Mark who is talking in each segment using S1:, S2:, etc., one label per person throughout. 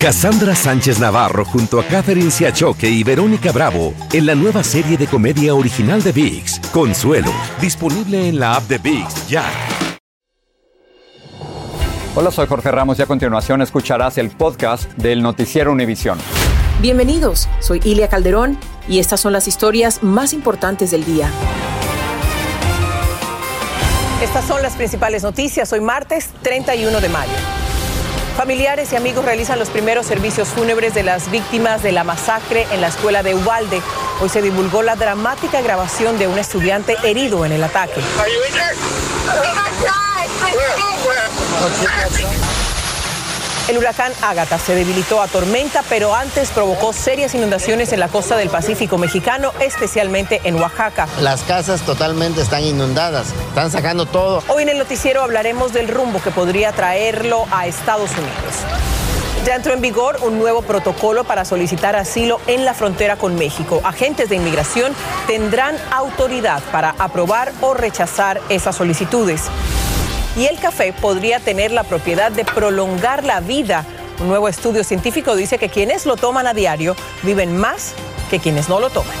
S1: Cassandra Sánchez Navarro junto a Catherine Siachoque y Verónica Bravo en la nueva serie de comedia original de VIX, Consuelo, disponible en la app de VIX ya.
S2: Hola, soy Jorge Ramos y a continuación escucharás el podcast del noticiero Univisión.
S3: Bienvenidos, soy Ilia Calderón y estas son las historias más importantes del día. Estas son las principales noticias hoy martes 31 de mayo. Familiares y amigos realizan los primeros servicios fúnebres de las víctimas de la masacre en la escuela de Ubalde. Hoy se divulgó la dramática grabación de un estudiante herido en el ataque. El huracán Ágata se debilitó a tormenta, pero antes provocó serias inundaciones en la costa del Pacífico mexicano, especialmente en Oaxaca.
S4: Las casas totalmente están inundadas, están sacando todo.
S3: Hoy en el noticiero hablaremos del rumbo que podría traerlo a Estados Unidos. Ya entró en vigor un nuevo protocolo para solicitar asilo en la frontera con México. Agentes de inmigración tendrán autoridad para aprobar o rechazar esas solicitudes y el café podría tener la propiedad de prolongar la vida. Un nuevo estudio científico dice que quienes lo toman a diario viven más que quienes no lo toman.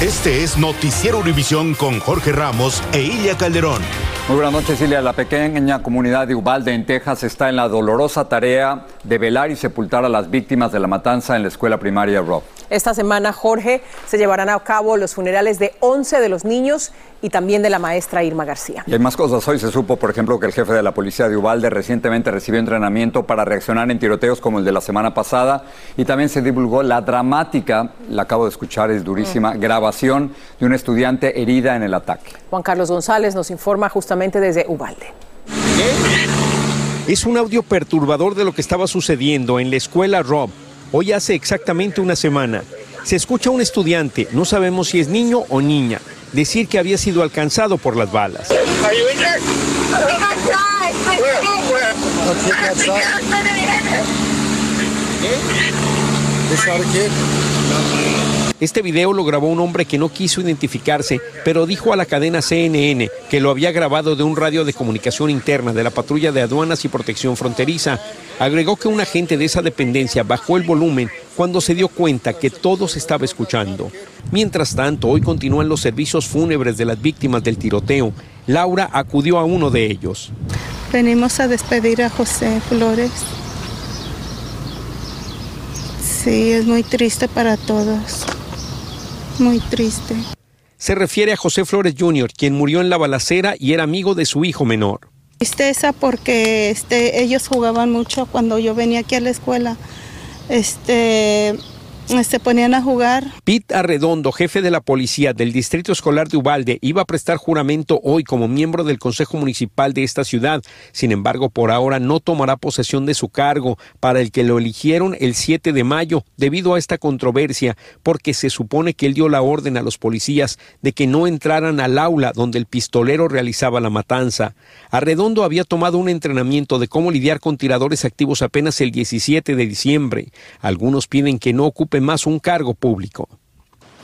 S1: Este es Noticiero Univisión con Jorge Ramos e Ilia Calderón.
S2: Muy buenas noches, Ilia. La pequeña comunidad de Ubalde, en Texas, está en la dolorosa tarea de velar y sepultar a las víctimas de la matanza en la escuela primaria Rock.
S3: Esta semana, Jorge, se llevarán a cabo los funerales de 11 de los niños y también de la maestra Irma García.
S2: Y hay más cosas. Hoy se supo, por ejemplo, que el jefe de la policía de Ubalde recientemente recibió entrenamiento para reaccionar en tiroteos como el de la semana pasada. Y también se divulgó la dramática, la acabo de escuchar, es durísima, mm. grabación de una estudiante herida en el ataque.
S3: Juan Carlos González nos informa justamente desde Ubalde.
S5: Es un audio perturbador de lo que estaba sucediendo en la escuela Rob Hoy hace exactamente una semana. Se escucha a un estudiante, no sabemos si es niño o niña, decir que había sido alcanzado por las balas. Este video lo grabó un hombre que no quiso identificarse, pero dijo a la cadena CNN que lo había grabado de un radio de comunicación interna de la patrulla de aduanas y protección fronteriza. Agregó que un agente de esa dependencia bajó el volumen cuando se dio cuenta que todo se estaba escuchando. Mientras tanto, hoy continúan los servicios fúnebres de las víctimas del tiroteo. Laura acudió a uno de ellos.
S6: Venimos a despedir a José Flores. Sí, es muy triste para todos. Muy triste.
S5: Se refiere a José Flores Jr., quien murió en la balacera y era amigo de su hijo menor.
S6: Tristeza porque este, ellos jugaban mucho cuando yo venía aquí a la escuela. Este, se ponían a jugar.
S5: Pete Arredondo, jefe de la policía del Distrito Escolar de Ubalde, iba a prestar juramento hoy como miembro del Consejo Municipal de esta ciudad. Sin embargo, por ahora no tomará posesión de su cargo, para el que lo eligieron el 7 de mayo, debido a esta controversia, porque se supone que él dio la orden a los policías de que no entraran al aula donde el pistolero realizaba la matanza. Arredondo había tomado un entrenamiento de cómo lidiar con tiradores activos apenas el 17 de diciembre. Algunos piden que no ocupe más un cargo público.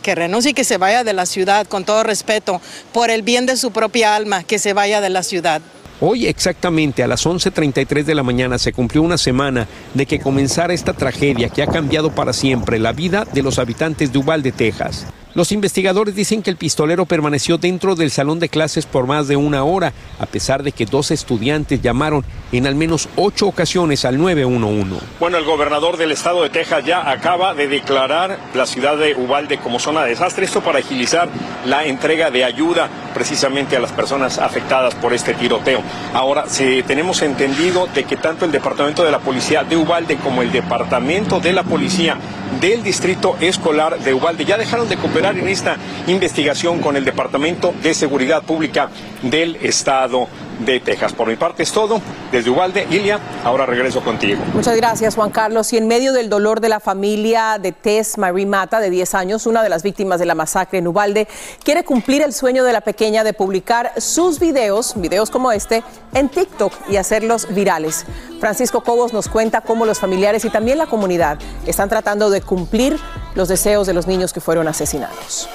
S7: Que renuncie y que se vaya de la ciudad, con todo respeto, por el bien de su propia alma, que se vaya de la ciudad.
S5: Hoy exactamente a las 11.33 de la mañana se cumplió una semana de que comenzara esta tragedia que ha cambiado para siempre la vida de los habitantes de Uvalde, Texas. Los investigadores dicen que el pistolero permaneció dentro del salón de clases por más de una hora, a pesar de que dos estudiantes llamaron en al menos ocho ocasiones al 911.
S8: Bueno, el gobernador del estado de Texas ya acaba de declarar la ciudad de Uvalde como zona de desastre, esto para agilizar la entrega de ayuda precisamente a las personas afectadas por este tiroteo. Ahora, si tenemos entendido de que tanto el departamento de la policía de Uvalde como el departamento de la policía del distrito escolar de Uvalde ya dejaron de en esta investigación con el Departamento de Seguridad Pública del Estado de Texas. Por mi parte es todo. Desde Ubalde, Ilia, ahora regreso contigo.
S3: Muchas gracias, Juan Carlos. Y en medio del dolor de la familia de Tess Marie Mata, de 10 años, una de las víctimas de la masacre en Ubalde, quiere cumplir el sueño de la pequeña de publicar sus videos, videos como este, en TikTok y hacerlos virales. Francisco Cobos nos cuenta cómo los familiares y también la comunidad están tratando de cumplir los deseos de los niños que fueron asesinados.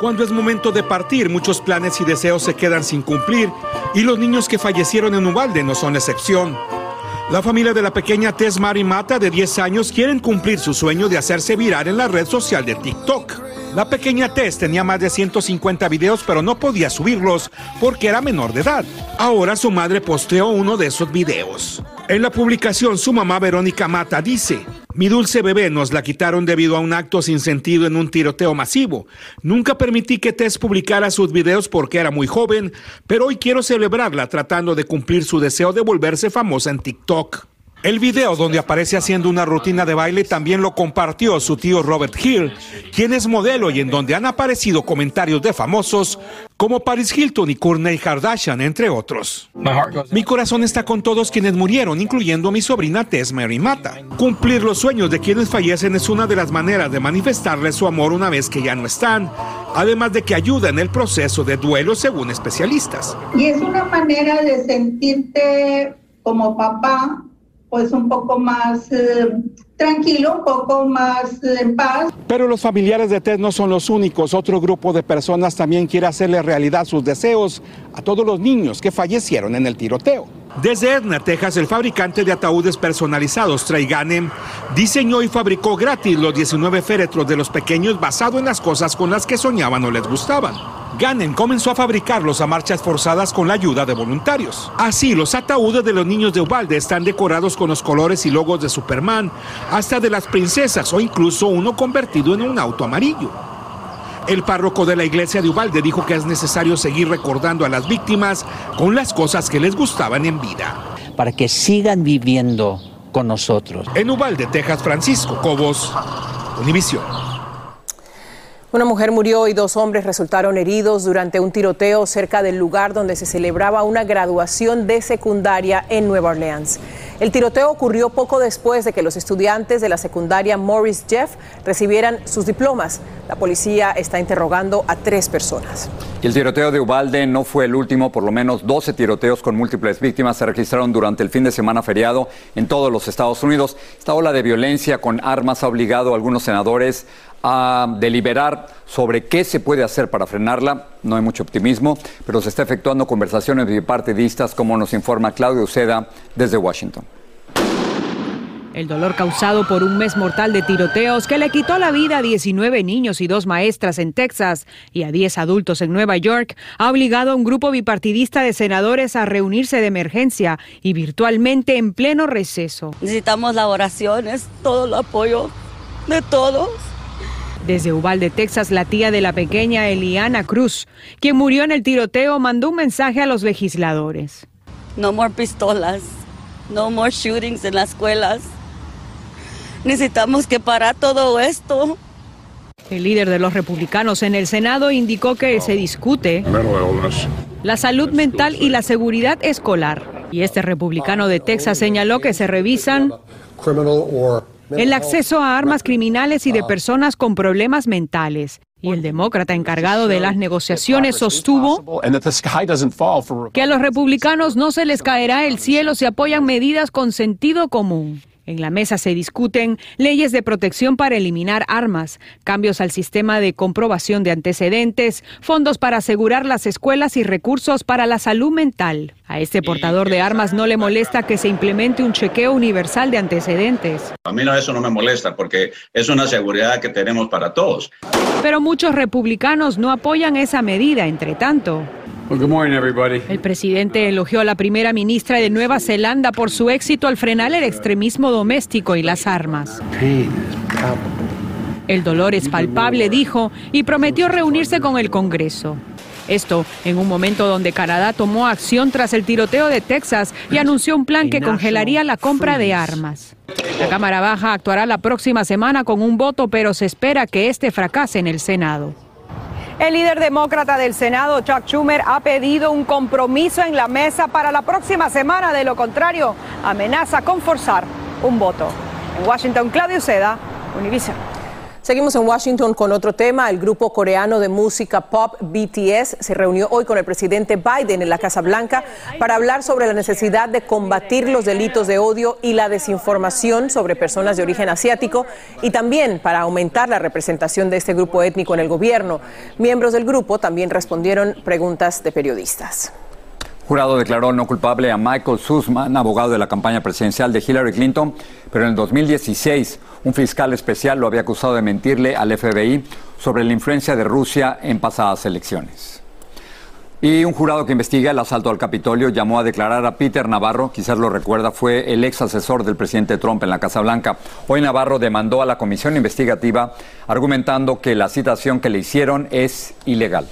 S9: Cuando es momento de partir, muchos planes y deseos se quedan sin cumplir y los niños que fallecieron en Ubalde no son excepción. La familia de la pequeña Tess Mari Mata, de 10 años, quieren cumplir su sueño de hacerse viral en la red social de TikTok. La pequeña Tess tenía más de 150 videos, pero no podía subirlos porque era menor de edad. Ahora su madre posteó uno de esos videos. En la publicación, su mamá Verónica Mata dice, mi dulce bebé nos la quitaron debido a un acto sin sentido en un tiroteo masivo. Nunca permití que Tess publicara sus videos porque era muy joven, pero hoy quiero celebrarla tratando de cumplir su deseo de volverse famosa en TikTok. El video donde aparece haciendo una rutina de baile también lo compartió su tío Robert Hill, quien es modelo y en donde han aparecido comentarios de famosos como Paris Hilton y Kourtney Kardashian, entre otros. Mi corazón está con todos quienes murieron, incluyendo a mi sobrina Tess Mary Mata. Cumplir los sueños de quienes fallecen es una de las maneras de manifestarles su amor una vez que ya no están, además de que ayuda en el proceso de duelo según especialistas.
S10: Y es una manera de sentirte como papá pues un poco más eh, tranquilo, un poco más eh, en paz.
S9: Pero los familiares de Ted no son los únicos. Otro grupo de personas también quiere hacerle realidad sus deseos a todos los niños que fallecieron en el tiroteo. Desde Edna, Texas, el fabricante de ataúdes personalizados Trey Ganem diseñó y fabricó gratis los 19 féretros de los pequeños basado en las cosas con las que soñaban o les gustaban. Ganem comenzó a fabricarlos a marchas forzadas con la ayuda de voluntarios. Así, los ataúdes de los niños de Ubalde están decorados con los colores y logos de Superman, hasta de las princesas o incluso uno convertido en un auto amarillo. El párroco de la iglesia de Ubalde dijo que es necesario seguir recordando a las víctimas con las cosas que les gustaban en vida.
S11: Para que sigan viviendo con nosotros.
S9: En Ubalde, Texas, Francisco Cobos, Univisión.
S3: Una mujer murió y dos hombres resultaron heridos durante un tiroteo cerca del lugar donde se celebraba una graduación de secundaria en Nueva Orleans. El tiroteo ocurrió poco después de que los estudiantes de la secundaria Morris Jeff recibieran sus diplomas. La policía está interrogando a tres personas.
S2: El tiroteo de Ubalde no fue el último, por lo menos 12 tiroteos con múltiples víctimas se registraron durante el fin de semana feriado en todos los Estados Unidos. Esta ola de violencia con armas ha obligado a algunos senadores a deliberar sobre qué se puede hacer para frenarla. No hay mucho optimismo, pero se está efectuando conversaciones bipartidistas, como nos informa Claudio Uceda desde Washington.
S12: El dolor causado por un mes mortal de tiroteos que le quitó la vida a 19 niños y dos maestras en Texas y a 10 adultos en Nueva York ha obligado a un grupo bipartidista de senadores a reunirse de emergencia y virtualmente en pleno receso.
S13: Necesitamos las oraciones, todo el apoyo de todos.
S12: Desde Uvalde, Texas, la tía de la pequeña Eliana Cruz, quien murió en el tiroteo, mandó un mensaje a los legisladores.
S13: No more pistolas, no more shootings en las escuelas. Necesitamos que parar todo esto.
S12: El líder de los republicanos en el Senado indicó que se discute la salud mental y la seguridad escolar. Y este republicano de Texas señaló que se revisan el acceso a armas criminales y de personas con problemas mentales. Y el demócrata encargado de las negociaciones sostuvo que a los republicanos no se les caerá el cielo si apoyan medidas con sentido común. En la mesa se discuten leyes de protección para eliminar armas, cambios al sistema de comprobación de antecedentes, fondos para asegurar las escuelas y recursos para la salud mental. A este portador de armas no le molesta que se implemente un chequeo universal de antecedentes.
S14: A mí no, eso no me molesta porque es una seguridad que tenemos para todos.
S12: Pero muchos republicanos no apoyan esa medida, entre tanto. El presidente elogió a la primera ministra de Nueva Zelanda por su éxito al frenar el extremismo doméstico y las armas. El dolor es palpable, dijo, y prometió reunirse con el Congreso. Esto en un momento donde Canadá tomó acción tras el tiroteo de Texas y anunció un plan que congelaría la compra de armas. La Cámara Baja actuará la próxima semana con un voto, pero se espera que este fracase en el Senado. El líder demócrata del Senado, Chuck Schumer, ha pedido un compromiso en la mesa para la próxima semana. De lo contrario, amenaza con forzar un voto. En Washington, Claudio Seda, Univision.
S3: Seguimos en Washington con otro tema. El grupo coreano de música pop BTS se reunió hoy con el presidente Biden en la Casa Blanca para hablar sobre la necesidad de combatir los delitos de odio y la desinformación sobre personas de origen asiático y también para aumentar la representación de este grupo étnico en el gobierno. Miembros del grupo también respondieron preguntas de periodistas.
S2: Jurado declaró no culpable a Michael Sussman, abogado de la campaña presidencial de Hillary Clinton, pero en el 2016 un fiscal especial lo había acusado de mentirle al FBI sobre la influencia de Rusia en pasadas elecciones. Y un jurado que investiga el asalto al Capitolio llamó a declarar a Peter Navarro, quizás lo recuerda, fue el ex asesor del presidente Trump en la Casa Blanca. Hoy Navarro demandó a la comisión investigativa argumentando que la citación que le hicieron es ilegal.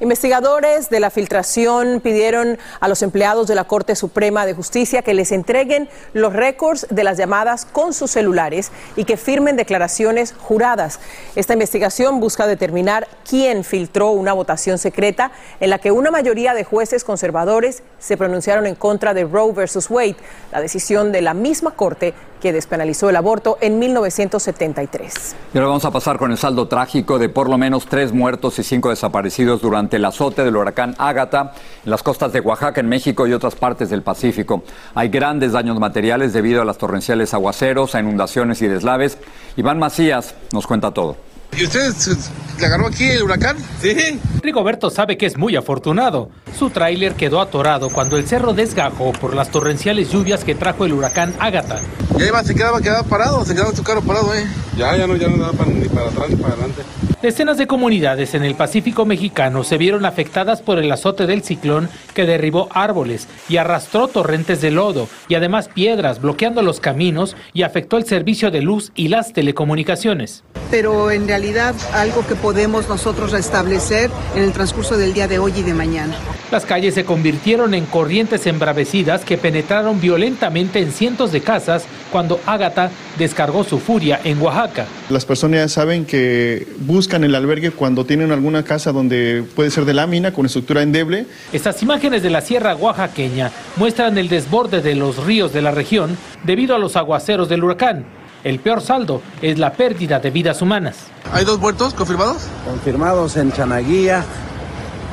S3: Investigadores de la filtración pidieron a los empleados de la Corte Suprema de Justicia que les entreguen los récords de las llamadas con sus celulares y que firmen declaraciones juradas. Esta investigación busca determinar quién filtró una votación secreta en la que una mayoría de jueces conservadores se pronunciaron en contra de Roe versus Wade, la decisión de la misma Corte que despenalizó el aborto en 1973.
S2: Y ahora vamos a pasar con el saldo trágico de por lo menos tres muertos y cinco desaparecidos durante el azote del huracán Ágata en las costas de Oaxaca, en México y otras partes del Pacífico. Hay grandes daños materiales debido a las torrenciales aguaceros, a inundaciones y deslaves. Iván Macías nos cuenta todo.
S15: ¿Y usted le agarró aquí el huracán?
S16: Sí. Rigoberto sabe que es muy afortunado. Su tráiler quedó atorado cuando el cerro desgajó por las torrenciales lluvias que trajo el huracán Ágata.
S15: Ya iba, se quedaba, quedaba parado, se quedaba su carro parado, ¿eh?
S17: Ya, ya no, ya no daba ni para atrás ni para adelante.
S16: Decenas de comunidades en el Pacífico mexicano se vieron afectadas por el azote del ciclón que derribó árboles y arrastró torrentes de lodo y además piedras bloqueando los caminos y afectó el servicio de luz y las telecomunicaciones.
S18: Pero en realidad algo que podemos nosotros restablecer en el transcurso del día de hoy y de mañana.
S16: Las calles se convirtieron en corrientes embravecidas que penetraron violentamente en cientos de casas cuando Ágata descargó su furia en Oaxaca.
S19: Las personas ya saben que buscan el albergue cuando tienen alguna casa donde puede ser de lámina con estructura endeble.
S16: Estas imágenes de la sierra oaxaqueña muestran el desborde de los ríos de la región debido a los aguaceros del huracán. El peor saldo es la pérdida de vidas humanas.
S15: ¿Hay dos muertos confirmados?
S20: Confirmados en Chanaguía.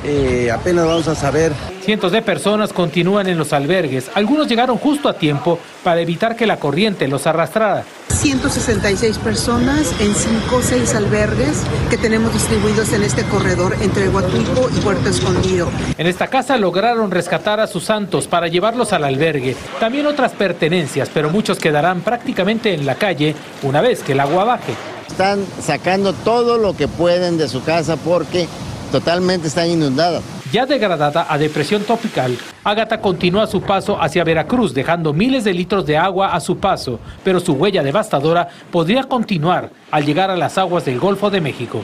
S20: Eh, apenas vamos a saber.
S16: Cientos de personas continúan en los albergues. Algunos llegaron justo a tiempo para evitar que la corriente los arrastrara.
S18: 166 personas en 5 o 6 albergues que tenemos distribuidos en este corredor entre Huatulco y Puerto Escondido.
S16: En esta casa lograron rescatar a sus santos para llevarlos al albergue. También otras pertenencias, pero muchos quedarán prácticamente en la calle una vez que el agua baje.
S4: Están sacando todo lo que pueden de su casa porque totalmente están inundadas.
S16: Ya degradada a depresión tropical, Ágata continúa su paso hacia Veracruz, dejando miles de litros de agua a su paso, pero su huella devastadora podría continuar al llegar a las aguas del Golfo de México.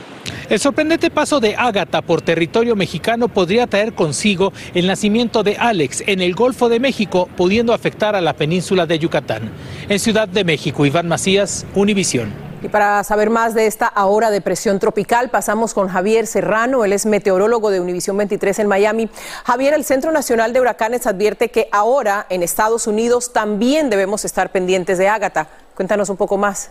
S16: El sorprendente paso de Ágata por territorio mexicano podría traer consigo el nacimiento de Alex en el Golfo de México, pudiendo afectar a la península de Yucatán. En Ciudad de México, Iván Macías, Univisión.
S3: Y para saber más de esta ahora depresión tropical, pasamos con Javier Serrano, él es meteorólogo de Univisión 23 en Miami. Javier, el Centro Nacional de Huracanes advierte que ahora en Estados Unidos también debemos estar pendientes de Ágata. Cuéntanos un poco más.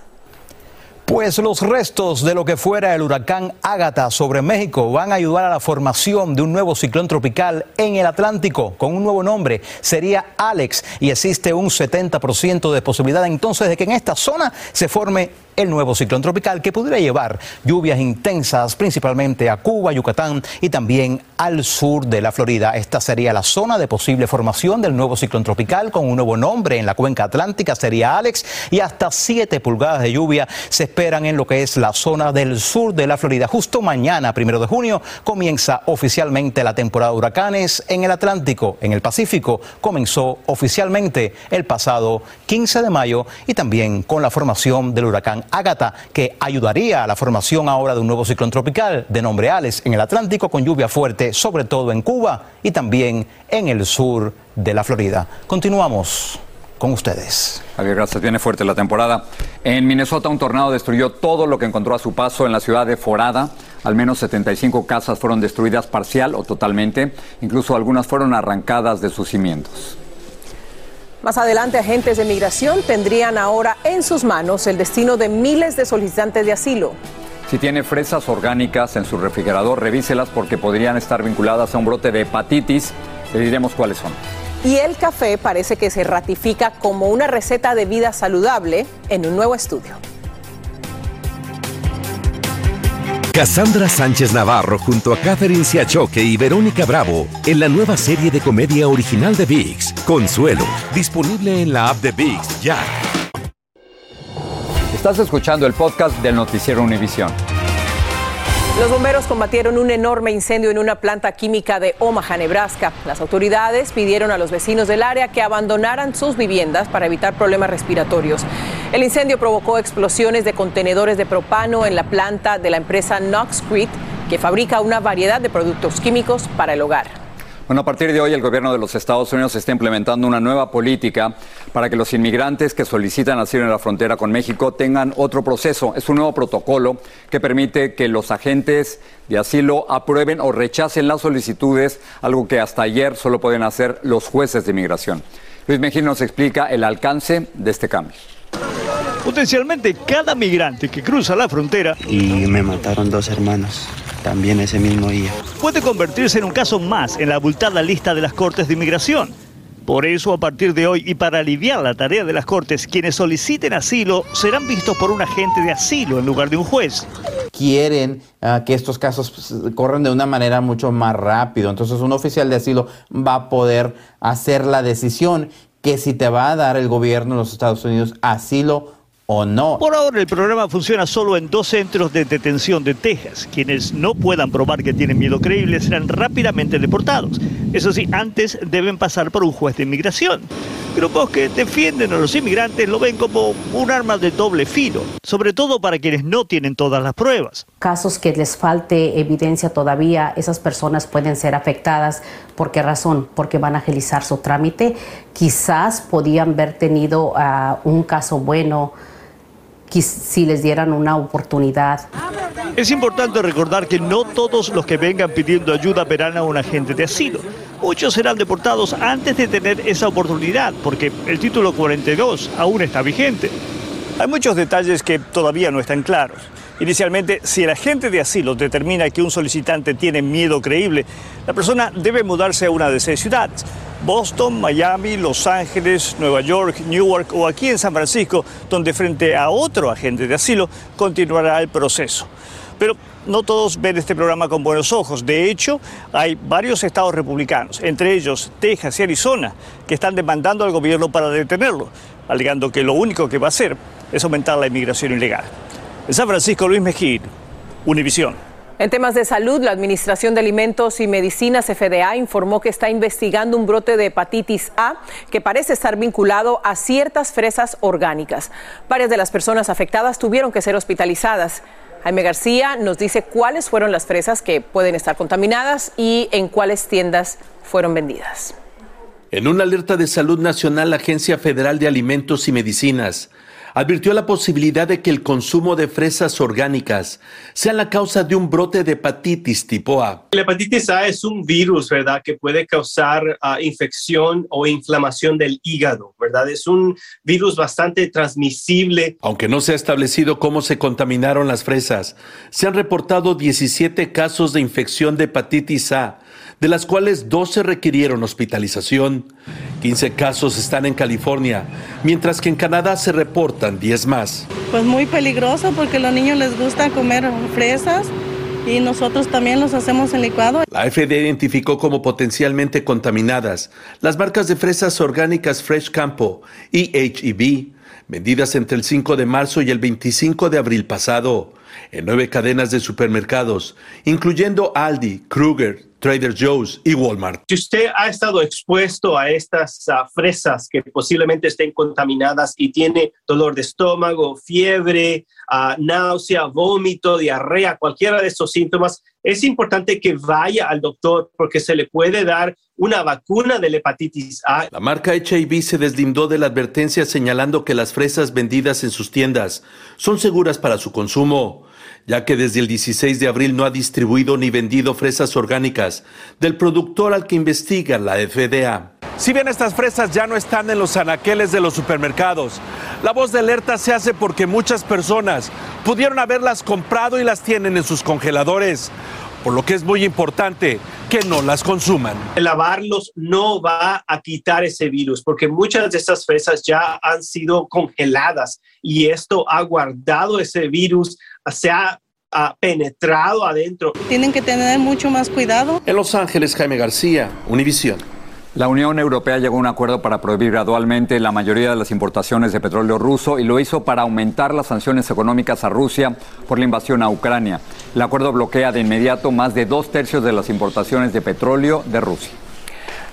S21: Pues los restos de lo que fuera el huracán Ágata sobre México van a ayudar a la formación de un nuevo ciclón tropical en el Atlántico con un nuevo nombre. Sería Alex y existe un 70% de posibilidad entonces de que en esta zona se forme el nuevo ciclón tropical que podría llevar lluvias intensas principalmente a Cuba, Yucatán y también al sur de la Florida. Esta sería la zona de posible formación del nuevo ciclón tropical con un nuevo nombre en la cuenca atlántica, sería Alex, y hasta 7 pulgadas de lluvia se esperan en lo que es la zona del sur de la Florida. Justo mañana, primero de junio, comienza oficialmente la temporada de huracanes en el Atlántico. En el Pacífico comenzó oficialmente el pasado 15 de mayo y también con la formación del huracán Ágata, que ayudaría a la formación ahora de un nuevo ciclón tropical de nombre Alex en el Atlántico con lluvia fuerte, sobre todo en Cuba y también en el sur de la Florida. Continuamos con ustedes.
S2: Gracias. Viene fuerte la temporada. En Minnesota, un tornado destruyó todo lo que encontró a su paso en la ciudad de Forada. Al menos 75 casas fueron destruidas parcial o totalmente. Incluso algunas fueron arrancadas de sus cimientos.
S3: Más adelante, agentes de migración tendrían ahora en sus manos el destino de miles de solicitantes de asilo.
S2: Si tiene fresas orgánicas en su refrigerador, revíselas porque podrían estar vinculadas a un brote de hepatitis. Le diremos cuáles son.
S3: Y el café parece que se ratifica como una receta de vida saludable en un nuevo estudio.
S22: Cassandra Sánchez Navarro junto a Catherine Siachoque y Verónica Bravo en la nueva serie de comedia original de VIX, Consuelo, disponible en la app de VIX ya.
S2: Estás escuchando el podcast del noticiero Univisión.
S3: Los bomberos combatieron un enorme incendio en una planta química de Omaha, Nebraska. Las autoridades pidieron a los vecinos del área que abandonaran sus viviendas para evitar problemas respiratorios. El incendio provocó explosiones de contenedores de propano en la planta de la empresa Knoxcrete, que fabrica una variedad de productos químicos para el hogar.
S2: Bueno, a partir de hoy el gobierno de los Estados Unidos está implementando una nueva política para que los inmigrantes que solicitan asilo en la frontera con México tengan otro proceso. Es un nuevo protocolo que permite que los agentes de asilo aprueben o rechacen las solicitudes, algo que hasta ayer solo pueden hacer los jueces de inmigración. Luis Mejía nos explica el alcance de este cambio.
S23: Potencialmente cada migrante que cruza la frontera
S24: y me mataron dos hermanos también ese mismo día.
S23: Puede convertirse en un caso más en la abultada lista de las Cortes de Inmigración. Por eso, a partir de hoy y para aliviar la tarea de las Cortes, quienes soliciten asilo serán vistos por un agente de asilo en lugar de un juez.
S25: Quieren uh, que estos casos pues, corran de una manera mucho más rápido. Entonces, un oficial de asilo va a poder hacer la decisión que si te va a dar el gobierno de los Estados Unidos asilo o no.
S23: Por ahora el programa funciona solo en dos centros de detención de Texas. Quienes no puedan probar que tienen miedo creíble serán rápidamente deportados. Eso sí, antes deben pasar por un juez de inmigración. Grupos que defienden a los inmigrantes lo ven como un arma de doble filo, sobre todo para quienes no tienen todas las pruebas.
S26: Casos que les falte evidencia todavía, esas personas pueden ser afectadas. ¿Por qué razón? Porque van a agilizar su trámite. Quizás podían haber tenido uh, un caso bueno si les dieran una oportunidad.
S23: Es importante recordar que no todos los que vengan pidiendo ayuda verán a un agente de asilo. Muchos serán deportados antes de tener esa oportunidad, porque el título 42 aún está vigente. Hay muchos detalles que todavía no están claros. Inicialmente, si el agente de asilo determina que un solicitante tiene miedo creíble, la persona debe mudarse a una de seis ciudades. Boston, Miami, Los Ángeles, Nueva York, Newark o aquí en San Francisco, donde frente a otro agente de asilo continuará el proceso. Pero no todos ven este programa con buenos ojos. De hecho, hay varios estados republicanos, entre ellos Texas y Arizona, que están demandando al gobierno para detenerlo, alegando que lo único que va a hacer es aumentar la inmigración ilegal. En San Francisco, Luis Mejid, Univisión.
S3: En temas de salud, la Administración de Alimentos y Medicinas FDA informó que está investigando un brote de hepatitis A que parece estar vinculado a ciertas fresas orgánicas. Varias de las personas afectadas tuvieron que ser hospitalizadas. Jaime García nos dice cuáles fueron las fresas que pueden estar contaminadas y en cuáles tiendas fueron vendidas.
S27: En una alerta de salud nacional, la Agencia Federal de Alimentos y Medicinas advirtió la posibilidad de que el consumo de fresas orgánicas sea la causa de un brote de hepatitis tipo A.
S28: La hepatitis A es un virus, ¿verdad?, que puede causar uh, infección o inflamación del hígado, ¿verdad? Es un virus bastante transmisible.
S27: Aunque no se ha establecido cómo se contaminaron las fresas, se han reportado 17 casos de infección de hepatitis A de las cuales 12 requirieron hospitalización. 15 casos están en California, mientras que en Canadá se reportan 10 más.
S6: Pues muy peligroso porque a los niños les gusta comer fresas y nosotros también los hacemos en licuado.
S27: La FDA identificó como potencialmente contaminadas las marcas de fresas orgánicas Fresh Campo y HEB, vendidas entre el 5 de marzo y el 25 de abril pasado en nueve cadenas de supermercados, incluyendo Aldi, Kruger, Trader Joe's y Walmart.
S28: Si usted ha estado expuesto a estas uh, fresas que posiblemente estén contaminadas y tiene dolor de estómago, fiebre, uh, náusea, vómito, diarrea, cualquiera de estos síntomas, es importante que vaya al doctor porque se le puede dar una vacuna de la hepatitis A.
S27: La marca HIV se deslindó de la advertencia señalando que las fresas vendidas en sus tiendas son seguras para su consumo ya que desde el 16 de abril no ha distribuido ni vendido fresas orgánicas del productor al que investiga la FDA. Si bien estas fresas ya no están en los anaqueles de los supermercados, la voz de alerta se hace porque muchas personas pudieron haberlas comprado y las tienen en sus congeladores, por lo que es muy importante que no las consuman.
S28: Lavarlos no va a quitar ese virus porque muchas de estas fresas ya han sido congeladas y esto ha guardado ese virus, se ha penetrado adentro.
S6: Tienen que tener mucho más cuidado.
S27: En Los Ángeles, Jaime García, Univisión.
S2: La Unión Europea llegó a un acuerdo para prohibir gradualmente la mayoría de las importaciones de petróleo ruso y lo hizo para aumentar las sanciones económicas a Rusia por la invasión a Ucrania. El acuerdo bloquea de inmediato más de dos tercios de las importaciones de petróleo de Rusia.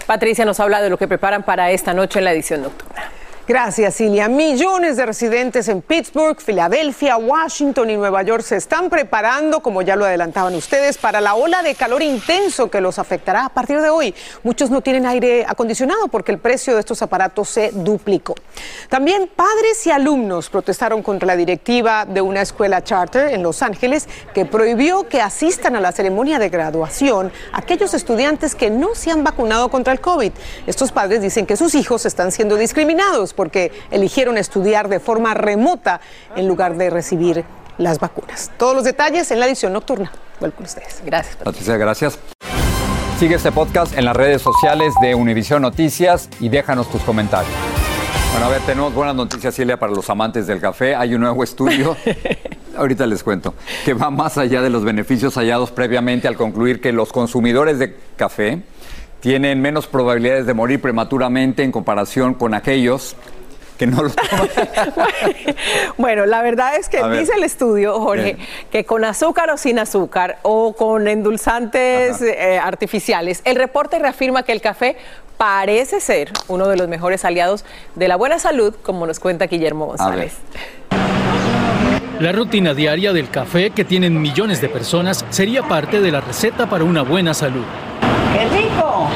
S3: Patricia nos habla de lo que preparan para esta noche en la edición nocturna.
S29: Gracias, Cilia. Millones de residentes en Pittsburgh, Filadelfia, Washington y Nueva York se están preparando, como ya lo adelantaban ustedes, para la ola de calor intenso que los afectará a partir de hoy. Muchos no tienen aire acondicionado porque el precio de estos aparatos se duplicó. También padres y alumnos protestaron contra la directiva de una escuela charter en Los Ángeles que prohibió que asistan a la ceremonia de graduación aquellos estudiantes que no se han vacunado contra el COVID. Estos padres dicen que sus hijos están siendo discriminados porque eligieron estudiar de forma remota en lugar de recibir las vacunas. Todos los detalles en la edición nocturna. Vuelvo con ustedes.
S3: Gracias.
S2: Patricia, gracias. Sigue este podcast en las redes sociales de Univision Noticias y déjanos tus comentarios. Bueno, a ver, tenemos buenas noticias, Silvia, para los amantes del café. Hay un nuevo estudio, ahorita les cuento, que va más allá de los beneficios hallados previamente al concluir que los consumidores de café tienen menos probabilidades de morir prematuramente en comparación con aquellos que no lo toman.
S3: Bueno, la verdad es que
S2: A ver.
S3: dice el estudio, Jorge,
S2: Bien.
S3: que con azúcar o sin azúcar o con endulzantes eh, artificiales, el reporte reafirma que el café parece ser uno de los mejores aliados de la buena salud, como nos cuenta Guillermo González.
S30: La rutina diaria del café que tienen millones de personas sería parte de la receta para una buena salud.
S29: ¡Qué rico!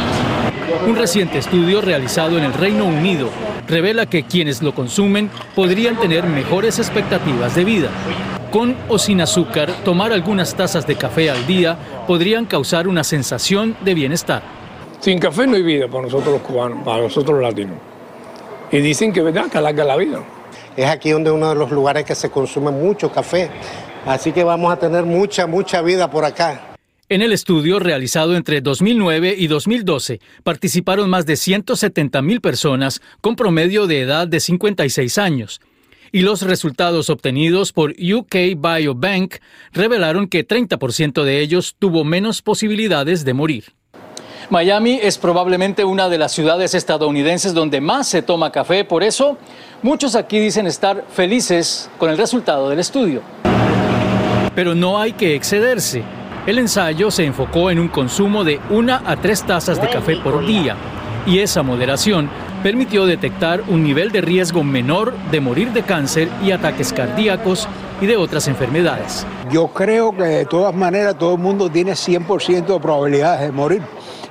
S30: Un reciente estudio realizado en el Reino Unido revela que quienes lo consumen podrían tener mejores expectativas de vida. Con o sin azúcar, tomar algunas tazas de café al día podrían causar una sensación de bienestar.
S31: Sin café no hay vida para nosotros los cubanos, para nosotros los latinos. Y dicen que verdad que alarga la vida.
S32: Es aquí donde uno de los lugares que se consume mucho café. Así que vamos a tener mucha, mucha vida por acá.
S30: En el estudio realizado entre 2009 y 2012 participaron más de 170 mil personas con promedio de edad de 56 años. Y los resultados obtenidos por UK Biobank revelaron que 30% de ellos tuvo menos posibilidades de morir. Miami es probablemente una de las ciudades estadounidenses donde más se toma café, por eso muchos aquí dicen estar felices con el resultado del estudio. Pero no hay que excederse. El ensayo se enfocó en un consumo de una a tres tazas de café por día y esa moderación permitió detectar un nivel de riesgo menor de morir de cáncer y ataques cardíacos y de otras enfermedades.
S33: Yo creo que de todas maneras todo el mundo tiene 100% de probabilidades de morir.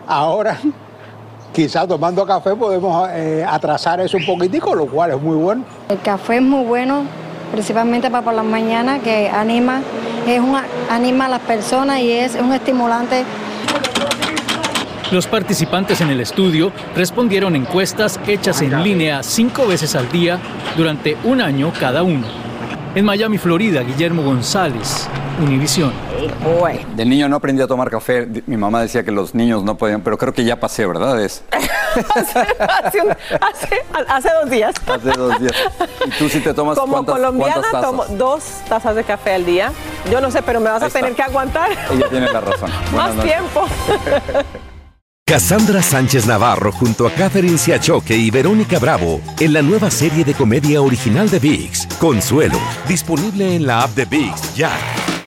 S33: Ahora, quizás tomando café podemos eh, atrasar eso un poquitico, lo cual es muy bueno.
S34: El café es muy bueno, principalmente para por las mañanas, que anima, es anima a las personas y es un estimulante.
S30: Los participantes en el estudio respondieron encuestas hechas en línea cinco veces al día durante un año cada uno. En Miami, Florida, Guillermo González, Univisión.
S2: De niño no aprendí a tomar café. Mi mamá decía que los niños no podían, pero creo que ya pasé, ¿verdad? Es
S3: hace, un- hace- hace dos días.
S2: hace dos días. ¿Y tú sí te tomas
S3: Como
S2: cuántas,
S3: colombiana
S2: cuántas tazas?
S3: tomo dos tazas de café al día. Yo no sé, pero me vas
S2: Ahí
S3: a
S2: está.
S3: tener que aguantar
S2: Ella tiene la razón.
S3: Más
S2: noches.
S3: tiempo.
S22: Cassandra Sánchez Navarro junto a Catherine Siachoque y Verónica Bravo en la nueva serie de comedia original de VIX, Consuelo, disponible en la app de VIX ya.